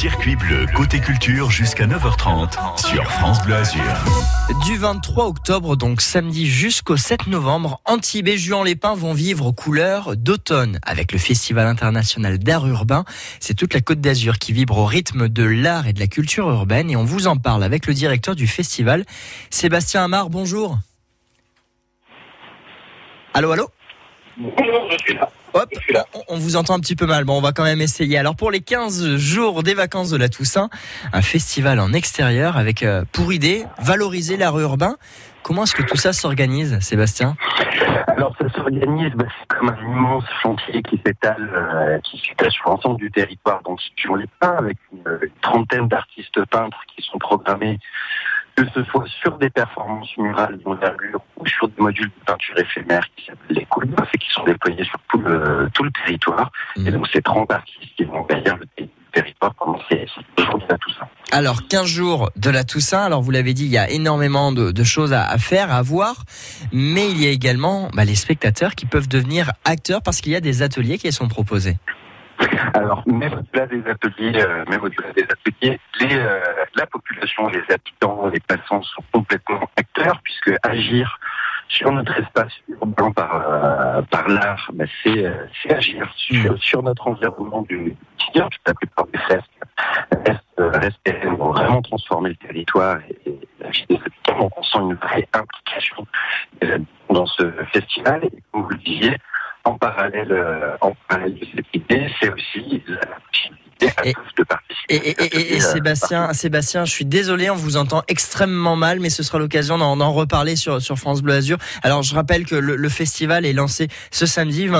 Circuit bleu côté culture jusqu'à 9h30 sur France Bleu Azur. Du 23 octobre, donc samedi jusqu'au 7 novembre, Antibes et Juan-les-Pins vont vivre aux couleurs d'automne avec le Festival international d'art urbain. C'est toute la Côte d'Azur qui vibre au rythme de l'art et de la culture urbaine et on vous en parle avec le directeur du festival, Sébastien Amar. Bonjour. Allô, allô Bonjour, je suis là. Hop, Je suis là. On, vous entend un petit peu mal. Bon, on va quand même essayer. Alors pour les 15 jours des vacances de la Toussaint, un festival en extérieur avec euh, pour idée valoriser l'art urbain. Comment est-ce que tout ça s'organise, Sébastien? Alors ça s'organise, bah, comme un immense chantier qui s'étale, euh, qui s'étale sur l'ensemble du territoire. Donc sur les peints, avec une trentaine d'artistes peintres qui sont programmés, que ce soit sur des performances murales d'envergure ou sur des modules de peinture éphémère qui s'appellent les coups et qui sont déployés sur tout le, tout le territoire. Et Mhm. donc c'est 30 artistes qui vont derrière le ter- territoire pendant ces, jours de tout ça. Alors 15 jours de la Toussaint. Alors vous l'avez dit, il y a énormément de, de choses à, à faire, à voir, mais il y a également bah, les spectateurs qui peuvent devenir acteurs parce qu'il y a des ateliers qui sont proposés. Alors, même au-delà des ateliers, euh, même au-delà des ateliers, les, euh, la population, les habitants, les passants sont complètement acteurs, puisque agir sur notre espace urbain par, euh, par l'art, bah, c'est, euh, c'est agir sur, sur notre environnement du quotidien. Toute la plupart des fresques restent, euh, pérennes, vont vraiment transformer le territoire et, et la vie des habitants. Donc, on sent une vraie implication habitants dans ce festival. Et comme vous le disiez, en parallèle, euh, en parallèle de cette idée, c'est aussi la à Et- tous de participer. Et, et- et- Sébastien, Sébastien, je suis désolé, on vous entend extrêmement mal, mais ce sera l'occasion d'en reparler sur, sur France Bleu Azur. Alors je rappelle que le, le festival est lancé ce samedi 23